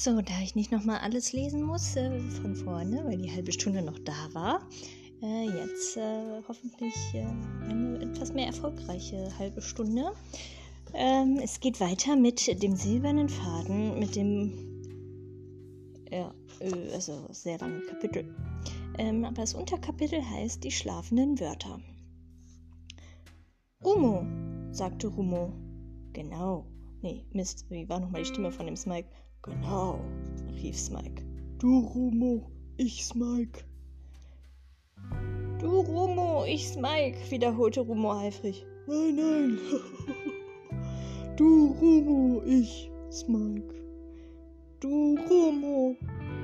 So, da ich nicht nochmal alles lesen muss äh, von vorne, weil die halbe Stunde noch da war, äh, jetzt äh, hoffentlich äh, eine etwas mehr erfolgreiche halbe Stunde. Ähm, es geht weiter mit dem silbernen Faden, mit dem, ja, also sehr langen Kapitel. Ähm, aber das Unterkapitel heißt die schlafenden Wörter. Rumo, sagte Rumo. Genau. Nee, Mist, wie war nochmal die Stimme von dem Smike? Genau, rief Smike. Du Rumo, ich Smike. Du Rumo, ich Smike, wiederholte Rumo eifrig. Nein, nein. du Rumo, ich Smike. Du Rumo,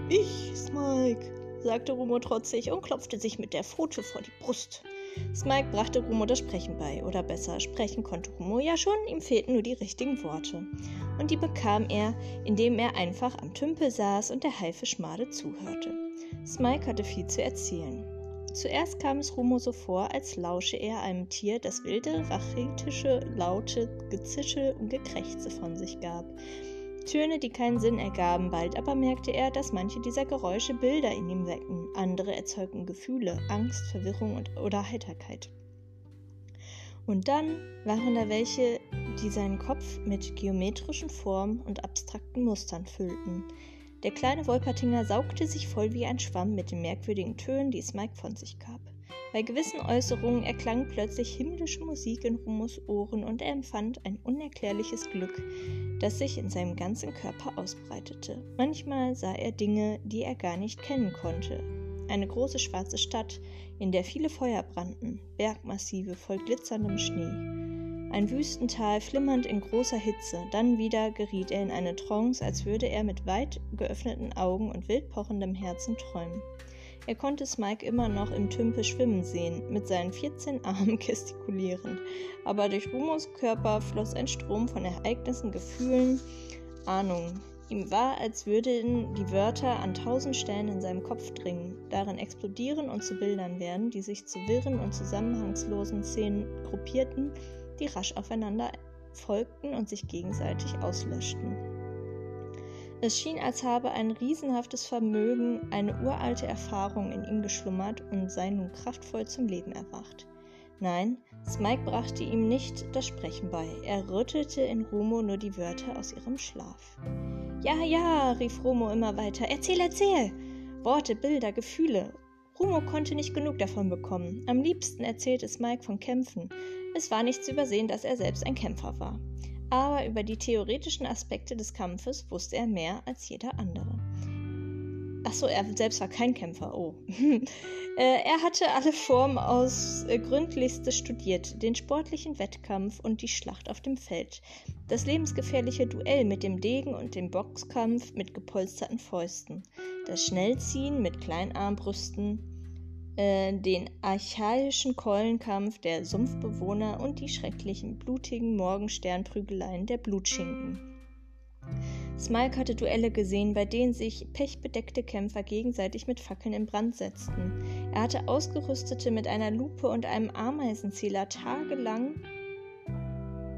ich Smike, sagte Rumo trotzig und klopfte sich mit der Pfote vor die Brust. Smike brachte Rumo das Sprechen bei, oder besser, sprechen konnte Rumo ja schon, ihm fehlten nur die richtigen Worte. Und die bekam er, indem er einfach am Tümpel saß und der Haifischmade zuhörte. Smike hatte viel zu erzählen. Zuerst kam es Rumo so vor, als lausche er einem Tier, das wilde, rachitische, laute Gezischel und Gekrächze von sich gab. Töne, die keinen Sinn ergaben, bald aber merkte er, dass manche dieser Geräusche Bilder in ihm wecken, andere erzeugten Gefühle, Angst, Verwirrung und, oder Heiterkeit. Und dann waren da welche, die seinen Kopf mit geometrischen Formen und abstrakten Mustern füllten. Der kleine Wolpertinger saugte sich voll wie ein Schwamm mit den merkwürdigen Tönen, die Smike von sich gab. Bei gewissen Äußerungen erklang plötzlich himmlische Musik in Rumos Ohren und er empfand ein unerklärliches Glück, das sich in seinem ganzen Körper ausbreitete. Manchmal sah er Dinge, die er gar nicht kennen konnte. Eine große schwarze Stadt, in der viele Feuer brannten, Bergmassive voll glitzerndem Schnee. Ein Wüstental flimmernd in großer Hitze, dann wieder geriet er in eine Trance, als würde er mit weit geöffneten Augen und wild pochendem Herzen träumen. Er konnte Smike immer noch im Tümpel schwimmen sehen, mit seinen 14 Armen gestikulierend, aber durch Rumos Körper floss ein Strom von Ereignissen, Gefühlen, Ahnungen. Ihm war, als würden die Wörter an tausend Stellen in seinem Kopf dringen, darin explodieren und zu Bildern werden, die sich zu wirren und zusammenhangslosen Szenen gruppierten, die rasch aufeinander folgten und sich gegenseitig auslöschten. Es schien, als habe ein riesenhaftes Vermögen, eine uralte Erfahrung in ihm geschlummert und sei nun kraftvoll zum Leben erwacht. Nein, Smike brachte ihm nicht das Sprechen bei, er rüttelte in Rumo nur die Wörter aus ihrem Schlaf. Ja, ja, rief Rumo immer weiter, erzähl, erzähl! Worte, Bilder, Gefühle. Rumo konnte nicht genug davon bekommen. Am liebsten erzählte Smike von Kämpfen. Es war nicht zu übersehen, dass er selbst ein Kämpfer war aber über die theoretischen Aspekte des Kampfes wusste er mehr als jeder andere. Achso, er selbst war kein Kämpfer, oh. Äh, er hatte alle Formen aus äh, Gründlichste studiert, den sportlichen Wettkampf und die Schlacht auf dem Feld, das lebensgefährliche Duell mit dem Degen und den Boxkampf mit gepolsterten Fäusten, das Schnellziehen mit Kleinarmbrüsten, äh, den archaischen Keulenkampf der Sumpfbewohner und die schrecklichen, blutigen Morgensternprügeleien der Blutschinken. Smike hatte Duelle gesehen, bei denen sich pechbedeckte Kämpfer gegenseitig mit Fackeln in Brand setzten. Er hatte Ausgerüstete mit einer Lupe und einem Ameisenzähler tagelang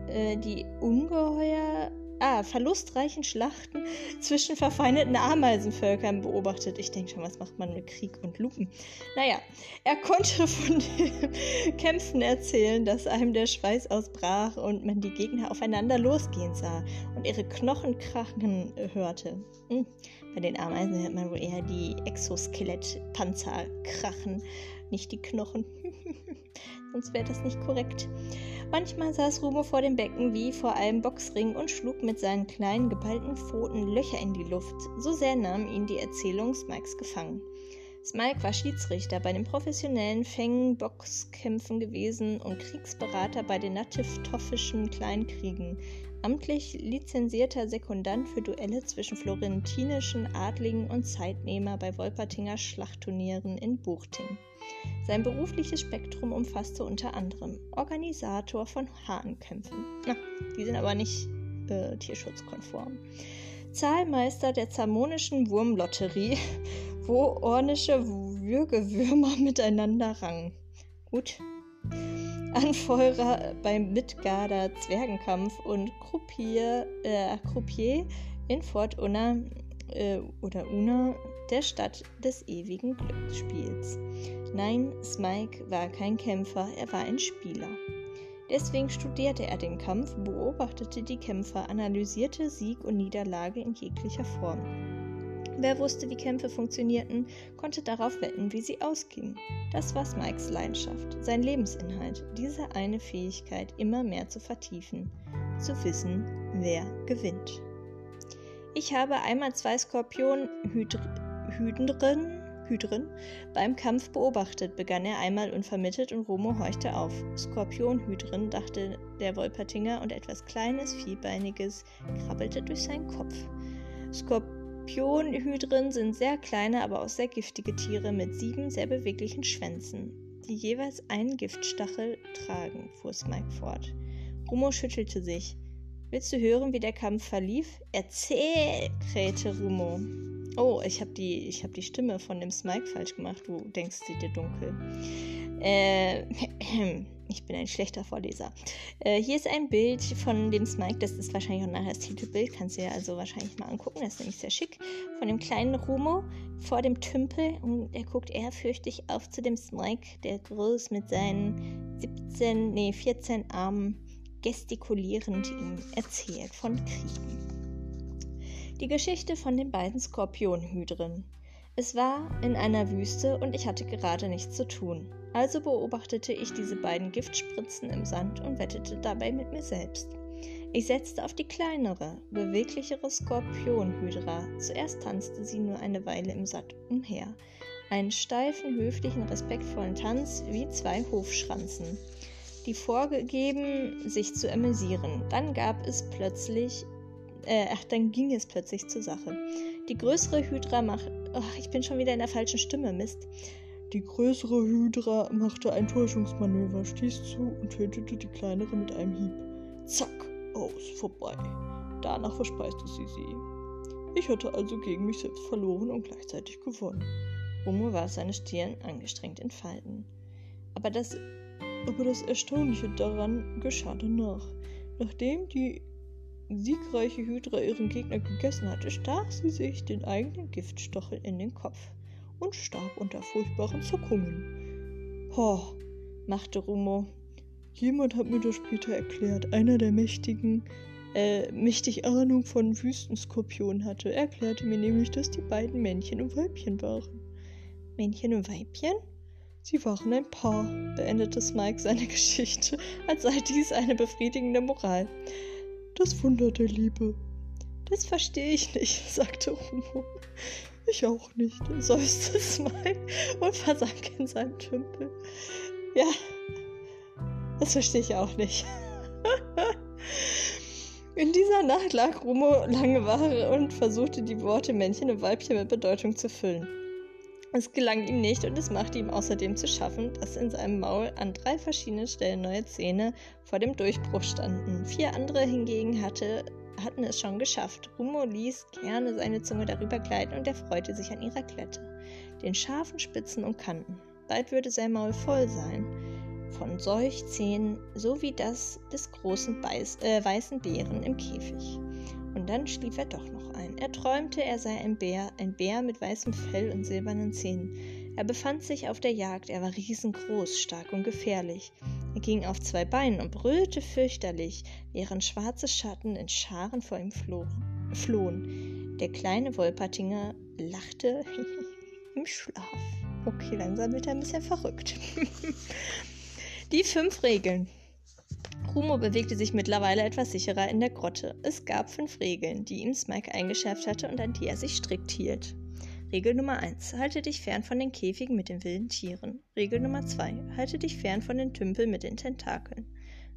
äh, die Ungeheuer ah, verlustreichen Schlachten zwischen verfeindeten Ameisenvölkern beobachtet. Ich denke schon, was macht man mit Krieg und Lupen? Naja, er konnte von den Kämpfen erzählen, dass einem der Schweiß ausbrach und man die Gegner aufeinander losgehen sah und ihre Knochen krachen hörte. Hm. Bei den Ameisen hört man wohl eher die Exoskelettpanzer krachen, nicht die Knochen. Sonst wäre das nicht korrekt. Manchmal saß Rumo vor dem Becken wie vor einem Boxring und schlug mit seinen kleinen geballten Pfoten Löcher in die Luft. So sehr nahm ihn die Erzählung Smikes gefangen. Smike war Schiedsrichter bei den professionellen Fängen-Boxkämpfen gewesen und Kriegsberater bei den nativtoffischen Kleinkriegen, amtlich lizenzierter Sekundant für Duelle zwischen florentinischen Adligen und Zeitnehmer bei Wolpertinger Schlachtturnieren in Buchting. Sein berufliches Spektrum umfasste unter anderem Organisator von Hahnkämpfen. Na, die sind aber nicht äh, tierschutzkonform. Zahlmeister der Zamonischen Wurmlotterie, wo ornische Würgewürmer miteinander rangen. Gut. Anfeuerer beim Midgarder Zwergenkampf und Croupier, äh, in Fort Unna äh, oder Una der Stadt des ewigen Glücksspiels. Nein, Smike war kein Kämpfer, er war ein Spieler. Deswegen studierte er den Kampf, beobachtete die Kämpfer, analysierte Sieg und Niederlage in jeglicher Form. Wer wusste, wie Kämpfe funktionierten, konnte darauf wetten, wie sie ausgingen. Das war Smikes Leidenschaft, sein Lebensinhalt, diese eine Fähigkeit immer mehr zu vertiefen, zu wissen, wer gewinnt. Ich habe einmal zwei Skorpion-Hydren Hydren beim Kampf beobachtet, begann er einmal unvermittelt und Romo horchte auf. Skorpion-Hydren, dachte der Wolpertinger, und etwas Kleines, Vierbeiniges krabbelte durch seinen Kopf. Skorpion-Hydren sind sehr kleine, aber auch sehr giftige Tiere mit sieben sehr beweglichen Schwänzen, die jeweils einen Giftstachel tragen, fuhr Smike fort. Rumo schüttelte sich. Willst du hören, wie der Kampf verlief? Erzähl, krähte Rumo. Oh, ich habe die, hab die Stimme von dem Smike falsch gemacht. Du denkst sie dir dunkel. Äh, ich bin ein schlechter Vorleser. Äh, hier ist ein Bild von dem Smike. Das ist wahrscheinlich auch nachher das Titelbild. Kannst du dir also wahrscheinlich mal angucken. Das ist nämlich sehr schick. Von dem kleinen Rumo vor dem Tümpel. Und er guckt ehrfürchtig auf zu dem Smike, der groß mit seinen 17, nee, 14 Armen gestikulierend ihm erzählt von Kriegen. Die Geschichte von den beiden Skorpionhydren. Es war in einer Wüste und ich hatte gerade nichts zu tun. Also beobachtete ich diese beiden Giftspritzen im Sand und wettete dabei mit mir selbst. Ich setzte auf die kleinere, beweglichere Skorpionhydra. Zuerst tanzte sie nur eine Weile im Sand umher. Einen steifen, höflichen, respektvollen Tanz wie zwei Hofschranzen die vorgegeben, sich zu amüsieren. Dann gab es plötzlich, äh, ach, dann ging es plötzlich zur Sache. Die größere Hydra macht, ach, ich bin schon wieder in der falschen Stimme, Mist. Die größere Hydra machte ein Täuschungsmanöver, stieß zu und tötete die kleinere mit einem Hieb. Zack, aus, vorbei. Danach verspeiste sie sie. Ich hatte also gegen mich selbst verloren und gleichzeitig gewonnen. Romo war seine Stirn angestrengt in Falten. Aber das aber das Erstaunliche daran geschah danach. Nachdem die siegreiche Hydra ihren Gegner gegessen hatte, stach sie sich den eigenen Giftstachel in den Kopf und starb unter furchtbaren Zuckungen. Ho, machte Rumo. Jemand hat mir das später erklärt. Einer der mächtigen, äh, mächtig Ahnung von Wüstenskorpionen hatte. Er erklärte mir nämlich, dass die beiden Männchen und Weibchen waren. Männchen und Weibchen? Sie waren ein Paar, beendete Smike seine Geschichte, als sei dies eine befriedigende Moral. Das Wunder der Liebe. Das verstehe ich nicht, sagte Rumo. Ich auch nicht, seufzte Smike und versank in seinem Tümpel. Ja, das verstehe ich auch nicht. In dieser Nacht lag Rumo lange Ware und versuchte die Worte Männchen und Weibchen mit Bedeutung zu füllen. Es gelang ihm nicht und es machte ihm außerdem zu schaffen, dass in seinem Maul an drei verschiedenen Stellen neue Zähne vor dem Durchbruch standen. Vier andere hingegen hatte, hatten es schon geschafft. Rumo ließ gerne seine Zunge darüber gleiten und er freute sich an ihrer Klette, den scharfen Spitzen und Kanten. Bald würde sein Maul voll sein von Seuchzähnen, so wie das des großen Beiß, äh, weißen Bären im Käfig. Und dann schlief er doch noch ein. Er träumte, er sei ein Bär, ein Bär mit weißem Fell und silbernen Zähnen. Er befand sich auf der Jagd, er war riesengroß, stark und gefährlich. Er ging auf zwei Beinen und brüllte fürchterlich, während schwarze Schatten in Scharen vor ihm flohen. Der kleine Wolpertinger lachte im Schlaf. Okay, langsam wird er ein bisschen verrückt. Die fünf Regeln. Rumo bewegte sich mittlerweile etwas sicherer in der Grotte. Es gab fünf Regeln, die ihm Smike eingeschärft hatte und an die er sich strikt hielt. Regel Nummer 1. Halte dich fern von den Käfigen mit den wilden Tieren. Regel Nummer 2. Halte dich fern von den Tümpeln mit den Tentakeln.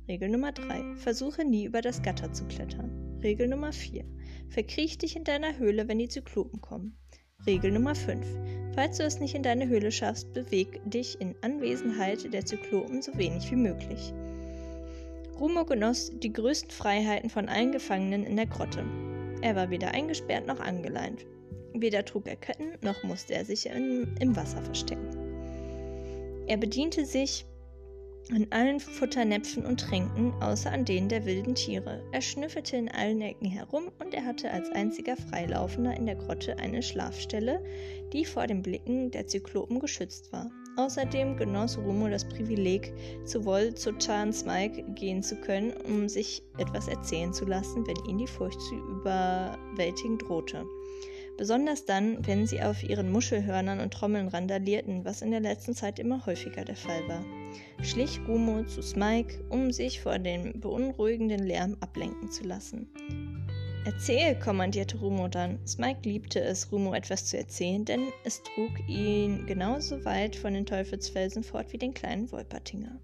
Regel Nummer 3. Versuche nie über das Gatter zu klettern. Regel Nummer 4. Verkriech dich in deiner Höhle, wenn die Zyklopen kommen. Regel Nummer 5. Falls du es nicht in deine Höhle schaffst, beweg dich in Anwesenheit der Zyklopen so wenig wie möglich. Rumo genoss die größten Freiheiten von allen Gefangenen in der Grotte. Er war weder eingesperrt noch angeleint. Weder trug er Ketten, noch musste er sich in, im Wasser verstecken. Er bediente sich an allen Futternäpfen und Tränken, außer an denen der wilden Tiere. Er schnüffelte in allen Ecken herum und er hatte als einziger Freilaufender in der Grotte eine Schlafstelle, die vor den Blicken der Zyklopen geschützt war. Außerdem genoss Rumo das Privileg, zu Chan Smike gehen zu können, um sich etwas erzählen zu lassen, wenn ihn die Furcht zu überwältigen drohte. Besonders dann, wenn sie auf ihren Muschelhörnern und Trommeln randalierten, was in der letzten Zeit immer häufiger der Fall war. Schlich Rumo zu Smike, um sich vor dem beunruhigenden Lärm ablenken zu lassen. Erzähl, kommandierte Rumo dann. Smike liebte es, Rumo etwas zu erzählen, denn es trug ihn genauso weit von den Teufelsfelsen fort wie den kleinen Wolpertinger.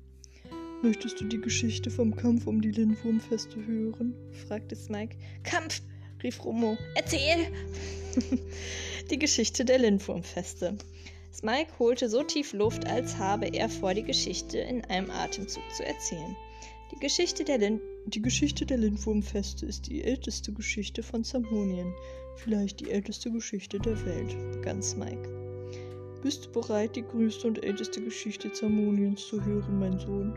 Möchtest du die Geschichte vom Kampf um die Lindwurmfeste hören? fragte Smike. Kampf! rief Rumo. Erzähl! die Geschichte der Lindwurmfeste. Smike holte so tief Luft, als habe er vor, die Geschichte in einem Atemzug zu erzählen. Die Geschichte der, Lind die Geschichte der Lindwurmfeste ist die älteste Geschichte von Zamonien, vielleicht die älteste Geschichte der Welt, begann Smike. Bist du bereit, die größte und älteste Geschichte Zamoniens zu hören, mein Sohn?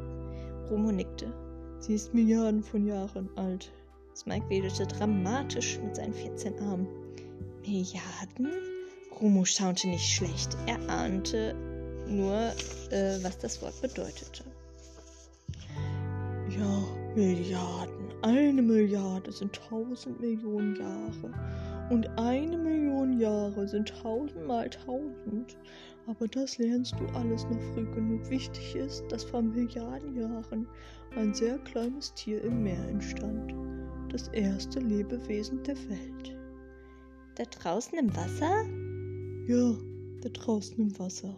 Romo nickte. Sie ist Milliarden von Jahren alt. Smike wedelte dramatisch mit seinen 14 Armen. Milliarden? Romo staunte nicht schlecht. Er ahnte nur, äh, was das Wort bedeutete. Ja, Milliarden. Eine Milliarde sind tausend Millionen Jahre. Und eine Million Jahre sind tausendmal tausend. Aber das lernst du alles noch früh genug. Wichtig ist, dass vor Milliarden Jahren ein sehr kleines Tier im Meer entstand. Das erste Lebewesen der Welt. Da draußen im Wasser? Ja, da draußen im Wasser.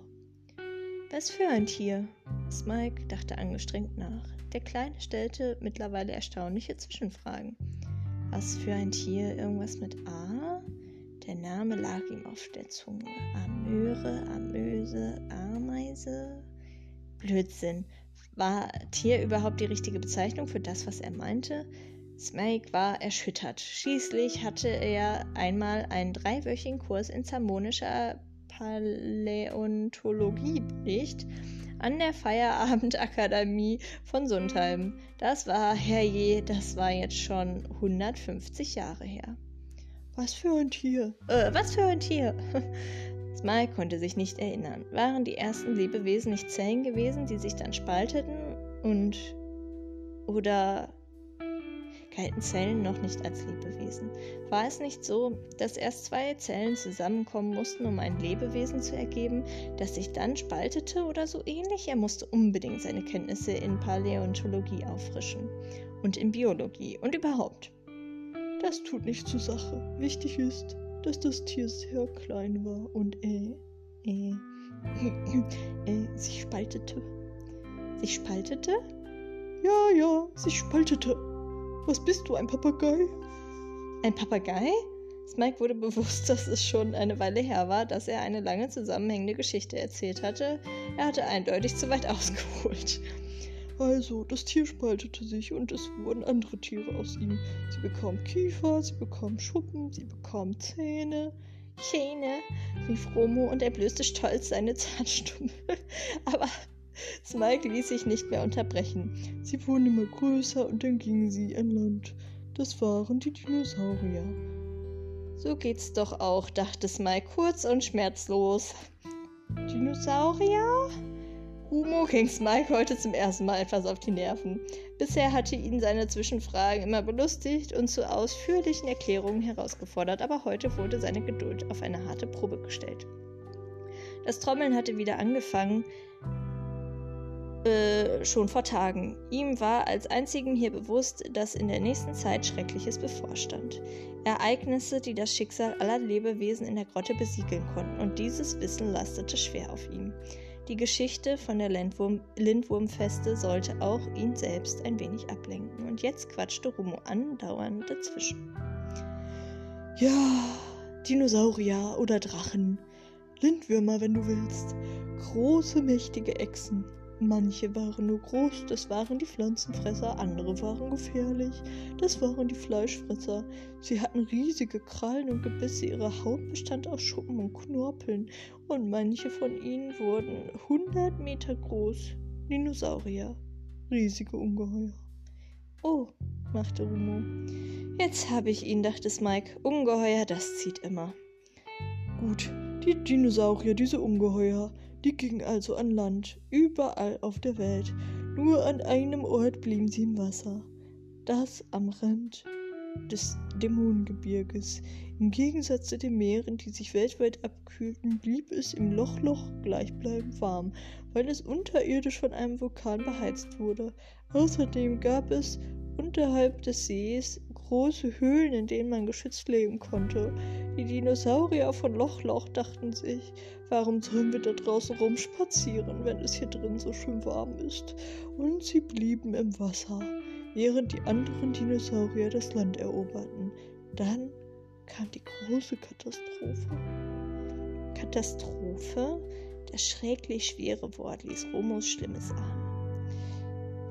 Was für ein Tier? Smike dachte angestrengt nach. Der Kleine stellte mittlerweile erstaunliche Zwischenfragen. Was für ein Tier? Irgendwas mit A? Der Name lag ihm auf der Zunge. Amöre, Amöse, Ameise? Blödsinn. War Tier überhaupt die richtige Bezeichnung für das, was er meinte? Smike war erschüttert. Schließlich hatte er einmal einen dreiwöchigen Kurs in zamonischer Paläontologie belegt an der Feierabendakademie von Sundheim. Das war, herrje, das war jetzt schon 150 Jahre her. Was für ein Tier? Äh, was für ein Tier? Smile konnte sich nicht erinnern. Waren die ersten Lebewesen nicht Zellen gewesen, die sich dann spalteten und oder Zellen noch nicht als Lebewesen. War es nicht so, dass erst zwei Zellen zusammenkommen mussten, um ein Lebewesen zu ergeben, das sich dann spaltete oder so ähnlich? Er musste unbedingt seine Kenntnisse in Paläontologie auffrischen und in Biologie und überhaupt. Das tut nichts zur Sache. Wichtig ist, dass das Tier sehr klein war und äh, äh, äh, sich spaltete. Sich spaltete? Ja, ja, sich spaltete. Was bist du, ein Papagei? Ein Papagei? Smike wurde bewusst, dass es schon eine Weile her war, dass er eine lange zusammenhängende Geschichte erzählt hatte. Er hatte eindeutig zu weit ausgeholt. Also, das Tier spaltete sich und es wurden andere Tiere aus ihm. Sie bekam Kiefer, sie bekam Schuppen, sie bekam Zähne. Zähne, rief Romo und er blößte stolz seine Zahnstumpfe. Aber Smike ließ sich nicht mehr unterbrechen. Sie wurden immer größer und dann gingen sie an Land. Das waren die Dinosaurier. So geht's doch auch, dachte Smike kurz und schmerzlos. Dinosaurier? Humo ging Smike heute zum ersten Mal etwas auf die Nerven. Bisher hatte ihn seine Zwischenfragen immer belustigt und zu ausführlichen Erklärungen herausgefordert, aber heute wurde seine Geduld auf eine harte Probe gestellt. Das Trommeln hatte wieder angefangen, äh, schon vor Tagen. Ihm war als einzigen hier bewusst, dass in der nächsten Zeit Schreckliches bevorstand. Ereignisse, die das Schicksal aller Lebewesen in der Grotte besiegeln konnten, und dieses Wissen lastete schwer auf ihm. Die Geschichte von der Lindwurm Lindwurmfeste sollte auch ihn selbst ein wenig ablenken, und jetzt quatschte Rumo andauernd dazwischen. Ja, Dinosaurier oder Drachen, Lindwürmer, wenn du willst, große, mächtige Echsen, Manche waren nur groß, das waren die Pflanzenfresser, andere waren gefährlich, das waren die Fleischfresser. Sie hatten riesige Krallen und Gebisse, ihre Haut bestand aus Schuppen und Knorpeln, und manche von ihnen wurden hundert Meter groß. Dinosaurier. Riesige Ungeheuer. Oh, machte Rumo. Jetzt habe ich ihn, dachte Smike. Ungeheuer, das zieht immer. Gut, die Dinosaurier, diese Ungeheuer, die gingen also an Land, überall auf der Welt. Nur an einem Ort blieben sie im Wasser. Das am Rand des Dämonengebirges. Im Gegensatz zu den Meeren, die sich weltweit abkühlten, blieb es im Lochloch gleichbleibend warm, weil es unterirdisch von einem Vulkan beheizt wurde. Außerdem gab es unterhalb des Sees große Höhlen, in denen man geschützt leben konnte. Die Dinosaurier von Lochloch dachten sich, warum sollen wir da draußen rumspazieren, wenn es hier drin so schön warm ist? Und sie blieben im Wasser, während die anderen Dinosaurier das Land eroberten. Dann kam die große Katastrophe. Katastrophe? Das schrecklich schwere Wort ließ Romos Schlimmes ahnen.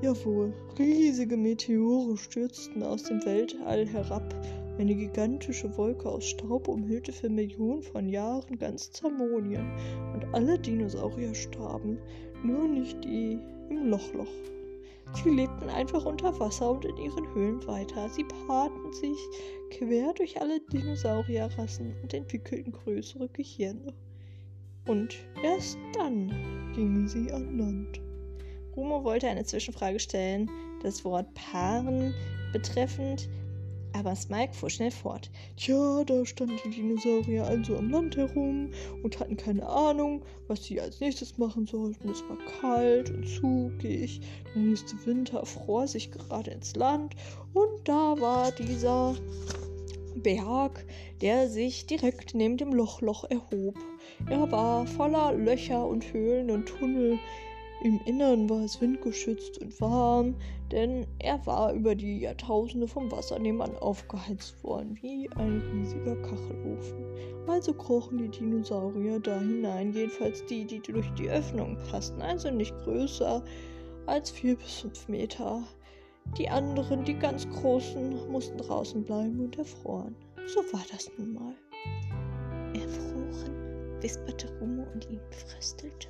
Jawohl, riesige Meteore stürzten aus dem Weltall herab. Eine gigantische Wolke aus Staub umhüllte für Millionen von Jahren ganz Zamonien und alle Dinosaurier starben, nur nicht die im Lochloch. Sie lebten einfach unter Wasser und in ihren Höhlen weiter. Sie paarten sich quer durch alle Dinosaurierrassen und entwickelten größere Gehirne. Und erst dann gingen sie an Land. Rumo wollte eine Zwischenfrage stellen, das Wort Paaren betreffend, aber Smike fuhr schnell fort. Tja, da standen die Dinosaurier also am Land herum und hatten keine Ahnung, was sie als nächstes machen sollten. Es war kalt und zugig. Der nächste Winter fror sich gerade ins Land und da war dieser Berg, der sich direkt neben dem Lochloch erhob. Er war voller Löcher und Höhlen und Tunnel, im Innern war es windgeschützt und warm, denn er war über die Jahrtausende vom Wasser nebenan aufgeheizt worden, wie ein riesiger Kachelofen. Also krochen die Dinosaurier da hinein, jedenfalls die, die durch die Öffnung passten, also nicht größer als vier bis fünf Meter. Die anderen, die ganz großen, mussten draußen bleiben und erfroren. So war das nun mal. Erfroren, wisperte Rumo und ihn fröstelte.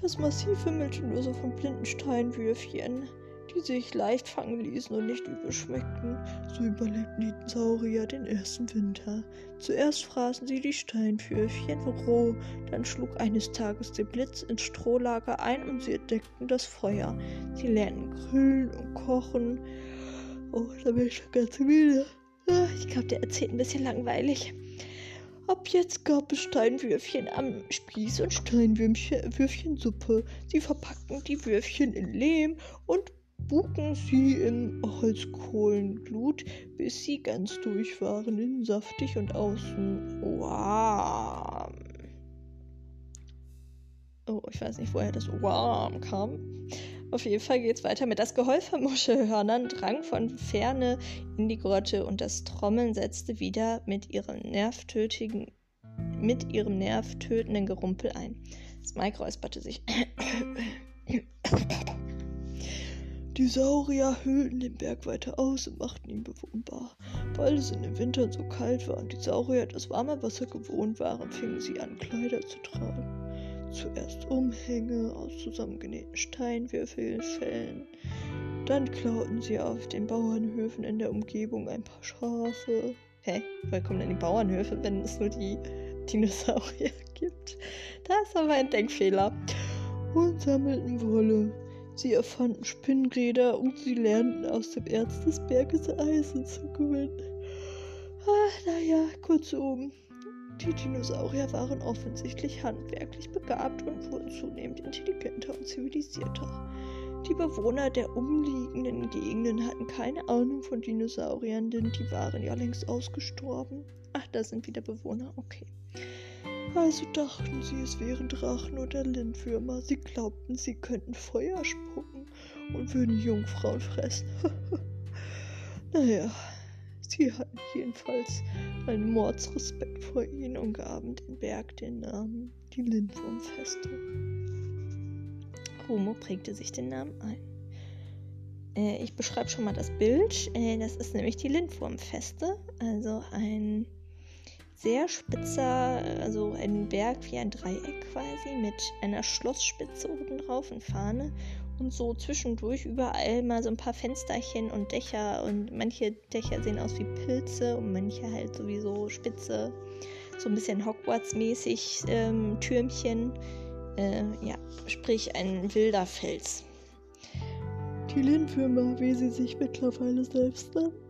Das Massiv wimmelte nur so von blinden Steinwürfchen, die sich leicht fangen ließen und nicht übel schmeckten. So überlebten die Saurier den ersten Winter. Zuerst fraßen sie die Steinwürfchen roh, dann schlug eines Tages der Blitz ins Strohlager ein und sie entdeckten das Feuer. Sie lernten grillen und kochen. Oh, da bin ich schon ganz müde. Ah, ich glaube, der erzählt ein bisschen langweilig. Ab jetzt gab es Steinwürfchen am Spieß und Steinwürfchensuppe. Sie verpackten die Würfchen in Lehm und buken sie in Holzkohlenglut, bis sie ganz durch waren, innen saftig und außen warm. Oh, ich weiß nicht, woher das warm kam. Auf jeden Fall geht es weiter mit das Geheul von Muschelhörnern, drang von ferne in die Grotte und das Trommeln setzte wieder mit ihrem nervtötigen mit ihrem nervtötenden Gerumpel ein. Smike räusperte sich. Die Saurier höhlten den Berg weiter aus und machten ihn bewohnbar. Weil es in den Wintern so kalt war und die Saurier das warme Wasser gewohnt waren, fingen sie an, Kleider zu tragen. Zuerst Umhänge aus zusammengenähten Steinwürfelfällen. Dann klauten sie auf den Bauernhöfen in der Umgebung ein paar Schafe. Hä? Woher kommen denn die Bauernhöfe, wenn es nur die Dinosaurier gibt? Da ist aber ein Denkfehler. Und sammelten Wolle. Sie erfanden Spinnräder und sie lernten aus dem Erz des Berges Eisen zu gewinnen. Ah, naja, kurzum, die Dinosaurier waren offensichtlich handwerklich begabt und wurden zunehmend intelligenter und zivilisierter. Die Bewohner der umliegenden Gegenden hatten keine Ahnung von Dinosauriern, denn die waren ja längst ausgestorben. Ach, da sind wieder Bewohner, okay. Also dachten sie, es wären Drachen oder Lindwürmer. Sie glaubten, sie könnten Feuer spucken und würden Jungfrauen fressen. naja, Sie hatten jedenfalls einen Mordsrespekt vor ihnen und gaben den Berg den Namen die Lindwurmfeste. Homo prägte sich den Namen ein. Äh, ich beschreibe schon mal das Bild. Äh, das ist nämlich die Lindwurmfeste, also ein sehr spitzer, also ein Berg wie ein Dreieck quasi, mit einer Schlossspitze oben drauf und Fahne. Und so zwischendurch überall mal so ein paar Fensterchen und Dächer. Und manche Dächer sehen aus wie Pilze und manche halt sowieso spitze. So ein bisschen Hogwarts-mäßig ähm, Türmchen. Äh, ja, sprich ein wilder Fels. Die Lindwürmer, wie sie sich mittlerweile selbst nannten,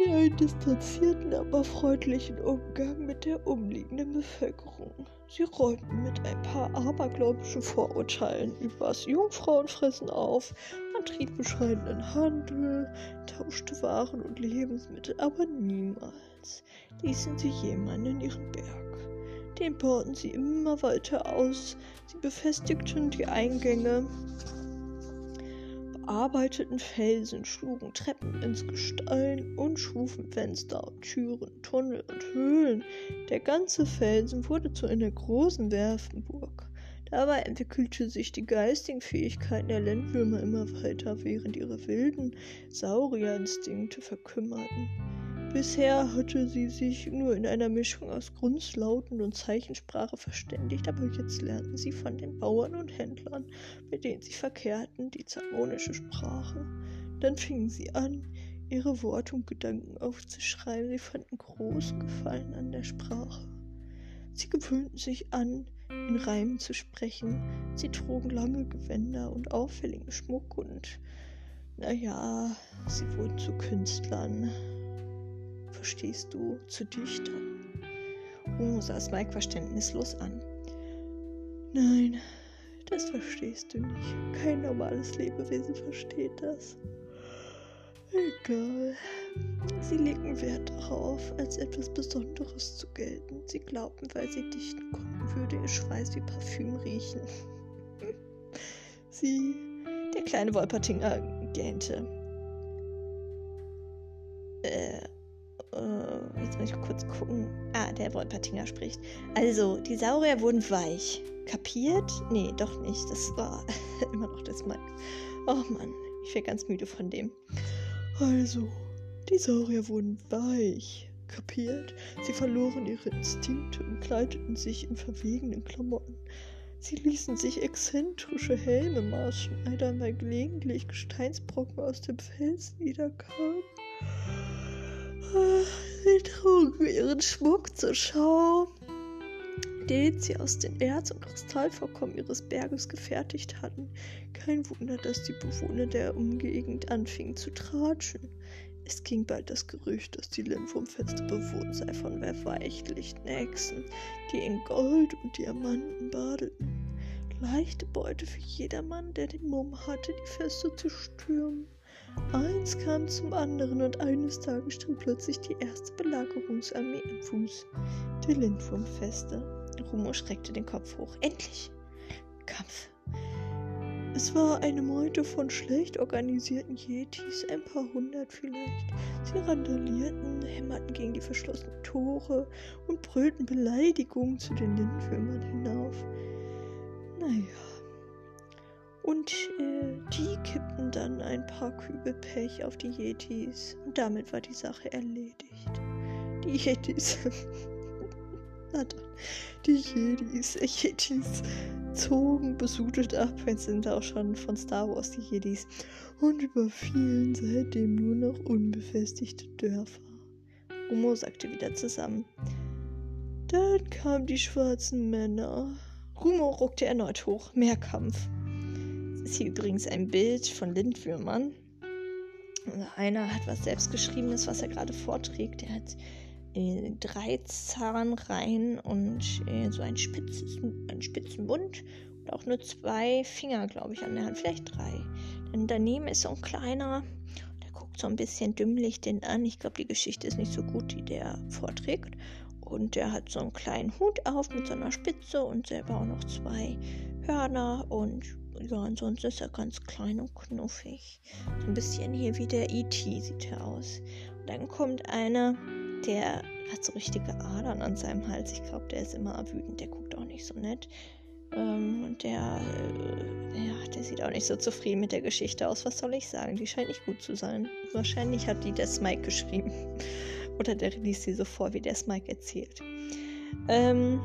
pflegten einen distanzierten, aber freundlichen Umgang mit der umliegenden Bevölkerung. Sie räumten mit ein paar abergläubischen Vorurteilen übers Jungfrauenfressen auf, man trieb bescheidenen Handel, tauschte Waren und Lebensmittel, aber niemals ließen sie jemanden in ihren Berg. Den bauten sie immer weiter aus, sie befestigten die Eingänge bearbeiteten Felsen, schlugen Treppen ins Gestein und schufen Fenster und Türen, Tunnel und Höhlen. Der ganze Felsen wurde zu einer großen Werfenburg. Dabei entwickelte sich die geistigen Fähigkeiten der Landwürmer immer weiter, während ihre wilden Saurierinstinkte verkümmerten. Bisher hatte sie sich nur in einer Mischung aus Grundlauten und Zeichensprache verständigt, aber jetzt lernten sie von den Bauern und Händlern, mit denen sie verkehrten, die zamonische Sprache. Dann fingen sie an, ihre Worte und Gedanken aufzuschreiben. Sie fanden großen Gefallen an der Sprache. Sie gewöhnten sich an, in Reimen zu sprechen. Sie trugen lange Gewänder und auffälligen Schmuck und, naja, sie wurden zu Künstlern verstehst du, zu Dichtern? Oh, sah Mike verständnislos an. Nein, das verstehst du nicht. Kein normales Lebewesen versteht das. Egal. Sie legen Wert darauf, als etwas Besonderes zu gelten. Sie glaubten, weil sie dichten konnten, würde ihr Schweiß wie Parfüm riechen. Sie, der kleine Wolpertinger, gähnte. Äh, äh, jetzt muss ich kurz gucken. Ah, der Wolpertinger spricht. Also, die Saurier wurden weich. Kapiert? Nee, doch nicht. Das war immer noch das Mike. Oh Mann, ich wäre ganz müde von dem. Also, die Saurier wurden weich. Kapiert? Sie verloren ihre Instinkte und kleideten sich in verwegenen Klamotten. Sie ließen sich exzentrische Helme maßschneidern, weil gelegentlich Gesteinsbrocken aus dem Fels niederkamen. Sie trugen ihren Schmuck zur Schau, den sie aus den Erz- und Kristallvorkommen ihres Berges gefertigt hatten. Kein Wunder, dass die Bewohner der Umgegend anfingen zu tratschen. Es ging bald das Gerücht, dass die Lindwurmfeste bewohnt sei von verweichlichten Hexen, die in Gold und Diamanten badeten. Leichte Beute für jedermann, der den Mumm hatte, die Feste zu stürmen. Eins kam zum anderen und eines Tages stand plötzlich die erste Belagerungsarmee im Fuß. Die Lindwurmfeste. Rumo schreckte den Kopf hoch. Endlich! Kampf. Es war eine Meute von schlecht organisierten Yetis, ein paar hundert vielleicht. Sie randalierten, hämmerten gegen die verschlossenen Tore und brüllten Beleidigungen zu den Lindwürmern hinauf. Naja, und äh, die kippten dann ein paar Kübel Pech auf die Yetis. Und damit war die Sache erledigt. Die Yetis. Na dann. Die Jedis, äh, Yetis zogen besudelt ab. Jetzt sind auch schon von Star Wars die Jedis. Und überfielen seitdem nur noch unbefestigte Dörfer. Umo sagte wieder zusammen. Dann kamen die schwarzen Männer. Rumo ruckte erneut hoch. Mehr Kampf ist hier übrigens ein Bild von Lindwürmern. Einer hat was selbstgeschriebenes, was er gerade vorträgt. Er hat äh, drei Zahnreihen und äh, so einen, spitzes, einen spitzen Mund und auch nur zwei Finger, glaube ich, an der Hand. Vielleicht drei. Dann daneben ist so ein kleiner, der guckt so ein bisschen dümmlich den an. Ich glaube, die Geschichte ist nicht so gut, die der vorträgt. Und der hat so einen kleinen Hut auf mit so einer Spitze und selber auch noch zwei Hörner und ja, ansonsten ist er ganz klein und knuffig. So ein bisschen hier wie der E.T. sieht er aus. Und dann kommt einer, der hat so richtige Adern an seinem Hals. Ich glaube, der ist immer wütend. Der guckt auch nicht so nett. Ähm, und der, äh, ja, der sieht auch nicht so zufrieden mit der Geschichte aus. Was soll ich sagen? Die scheint nicht gut zu sein. Wahrscheinlich hat die der Smike geschrieben. Oder der liest sie so vor, wie der Smike erzählt. Ähm,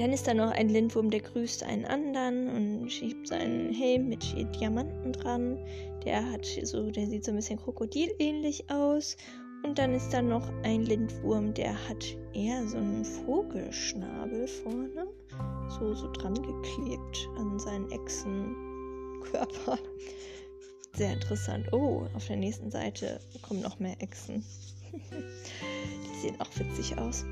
dann ist da noch ein Lindwurm, der grüßt einen anderen und schiebt seinen Helm mit Diamanten dran. Der hat so, der sieht so ein bisschen krokodilähnlich aus. Und dann ist da noch ein Lindwurm, der hat eher so einen Vogelschnabel vorne, so, so dran geklebt an seinen Echsenkörper. Sehr interessant. Oh, auf der nächsten Seite kommen noch mehr Echsen. Die sehen auch witzig aus.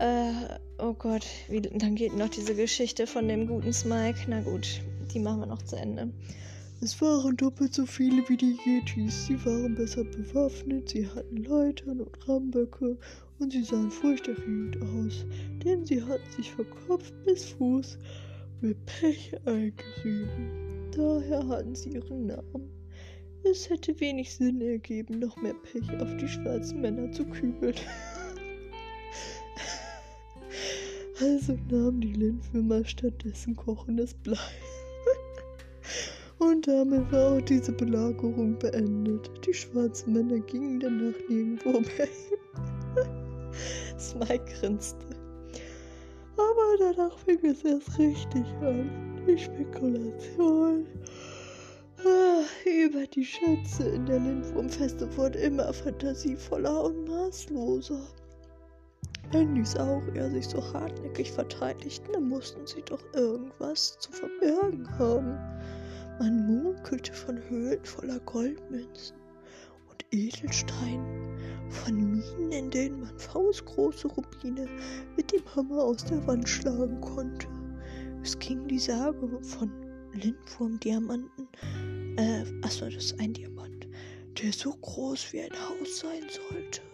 Äh, oh Gott, wie, dann geht noch diese Geschichte von dem guten Smike. Na gut, die machen wir noch zu Ende. Es waren doppelt so viele wie die Yetis. Sie waren besser bewaffnet, sie hatten Leitern und Ramböcke und sie sahen furchterregend aus, denn sie hatten sich von Kopf bis Fuß mit Pech eingerieben. Daher hatten sie ihren Namen. Es hätte wenig Sinn ergeben, noch mehr Pech auf die schwarzen Männer zu kübeln. Also nahm die Lindwürmer stattdessen kochendes Blei. Und damit war auch diese Belagerung beendet. Die schwarzen Männer gingen danach nirgendwo mehr hin. Smike grinste. Aber danach fing es erst richtig an. Die Spekulation ah, über die Schätze in der Lindwurmfeste wurde immer fantasievoller und maßloser. Wenn die Saurier sich so hartnäckig verteidigten, dann mussten sie doch irgendwas zu verbergen haben. Man munkelte von Höhlen voller Goldmünzen und Edelsteinen, von Minen, in denen man faustgroße Rubine mit dem Hammer aus der Wand schlagen konnte. Es ging die Sage von Lindwurmdiamanten, äh, achso, das ist ein Diamant, der so groß wie ein Haus sein sollte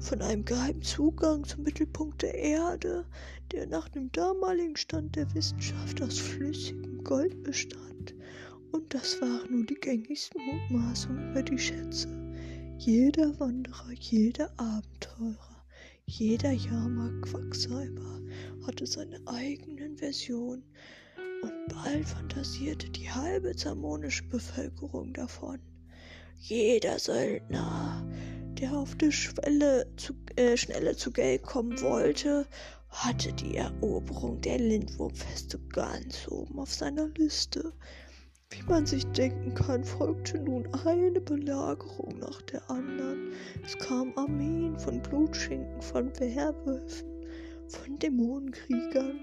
von einem geheimen Zugang zum Mittelpunkt der Erde, der nach dem damaligen Stand der Wissenschaft aus flüssigem Gold bestand. Und das waren nur die gängigsten Mutmaßungen über die Schätze. Jeder Wanderer, jeder Abenteurer, jeder Jahrmarkt-Quacksalber hatte seine eigenen Versionen und bald fantasierte die halbe zamonische Bevölkerung davon. Jeder Söldner, der auf der Schwelle zu, äh, Schnelle zu Geld kommen wollte, hatte die Eroberung der Lindwurmfeste ganz oben auf seiner Liste. Wie man sich denken kann, folgte nun eine Belagerung nach der anderen. Es kamen Armeen von Blutschinken, von Werwölfen, von Dämonenkriegern,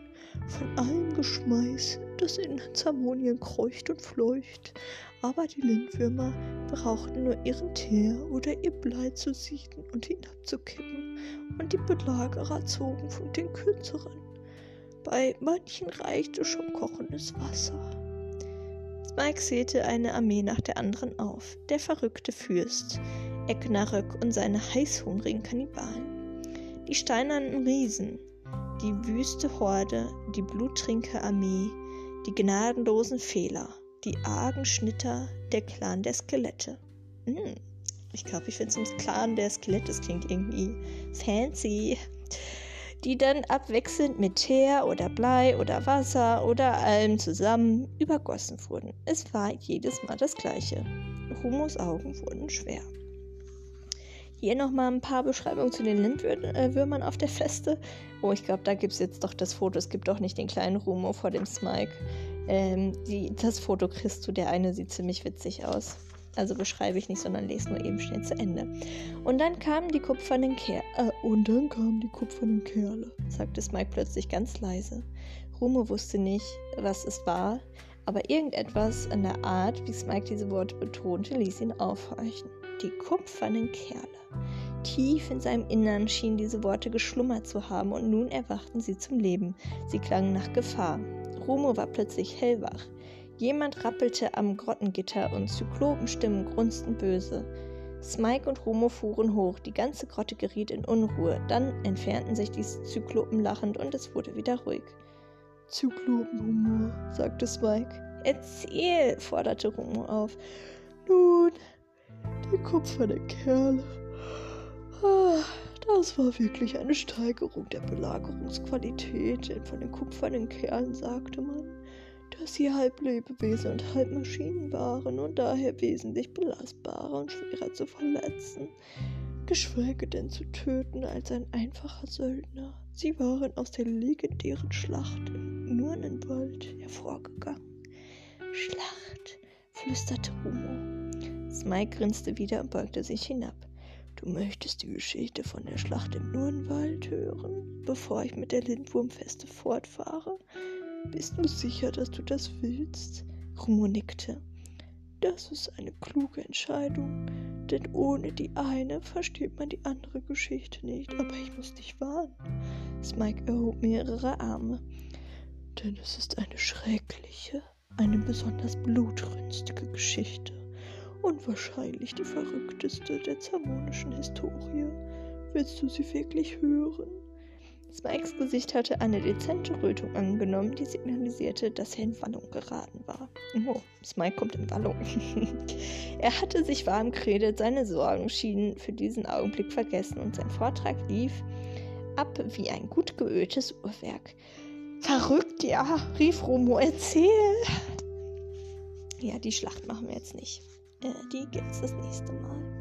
von allem Geschmeiß, das in Zamonien kreucht und fleucht. Aber die Lindwürmer brauchten nur ihren Teer oder ihr Blei zu sichten und hinabzukippen, und die Belagerer zogen von den kürzeren. Bei manchen reichte schon kochendes Wasser. Spike zählte eine Armee nach der anderen auf. Der verrückte Fürst, Eknarök und seine heißhungrigen Kannibalen. Die steinernen Riesen, die wüste Horde, die Bluttrinkerarmee, die gnadenlosen Fehler die argen Schnitter, der Clan der Skelette. Hm, ich glaube, ich finde es Clan der Skelette, das klingt irgendwie fancy. Die dann abwechselnd mit Teer oder Blei oder Wasser oder allem zusammen übergossen wurden. Es war jedes Mal das gleiche. Rumos Augen wurden schwer. Hier nochmal ein paar Beschreibungen zu den Lindwürmern auf der Feste. Oh, ich glaube, da gibt es jetzt doch das Foto. Es gibt doch nicht den kleinen Rumo vor dem Smike. Ähm, die, das Foto kriegst du, der eine sieht ziemlich witzig aus. Also beschreibe ich nicht, sondern lese nur eben schnell zu Ende. Und dann kamen die kupfernen Kerle. Äh, und dann kamen die kupfernen Kerle, sagte Smike plötzlich ganz leise. Rumo wusste nicht, was es war, aber irgendetwas an der Art, wie Smike diese Worte betonte, ließ ihn aufhorchen. Die kupfernen Kerle. Tief in seinem Innern schienen diese Worte geschlummert zu haben und nun erwachten sie zum Leben. Sie klangen nach Gefahr. Rumo war plötzlich hellwach. Jemand rappelte am Grottengitter und Zyklopenstimmen grunzten böse. Smike und Rumo fuhren hoch, die ganze Grotte geriet in Unruhe. Dann entfernten sich die Zyklopen lachend und es wurde wieder ruhig. Zyklopenhumor, sagte Smike. Erzähl, forderte Rumo auf. Nun, die kupferne Kerle. Ah, das war wirklich eine Steigerung der Belagerungsqualität, denn von den kupfernen Kerlen sagte man, dass sie halb Lebewesen und halb Maschinen waren und daher wesentlich belastbarer und schwerer zu verletzen. geschweige denn zu töten als ein einfacher Söldner. Sie waren aus der legendären Schlacht im Nurnenwald hervorgegangen. Schlacht, flüsterte Rumo. Smike grinste wieder und beugte sich hinab. Du möchtest die Geschichte von der Schlacht im Nurnwald hören, bevor ich mit der Lindwurmfeste fortfahre? Bist du sicher, dass du das willst? Rumo nickte. Das ist eine kluge Entscheidung, denn ohne die eine versteht man die andere Geschichte nicht. Aber ich muss dich warnen. Smike erhob mehrere Arme. Denn es ist eine schreckliche, eine besonders blutrünstige Geschichte und wahrscheinlich die verrückteste der zermonischen Historie. Willst du sie wirklich hören? Smikes Gesicht hatte eine dezente Rötung angenommen, die signalisierte, dass er in Wallung geraten war. Oh, Smike kommt in Wallung. er hatte sich warm geredet, seine Sorgen schienen für diesen Augenblick vergessen und sein Vortrag lief ab wie ein gut geöltes Uhrwerk. Verrückt, ja, rief Romo, erzähl! Ja, die Schlacht machen wir jetzt nicht. Äh, die gibt's das nächste Mal.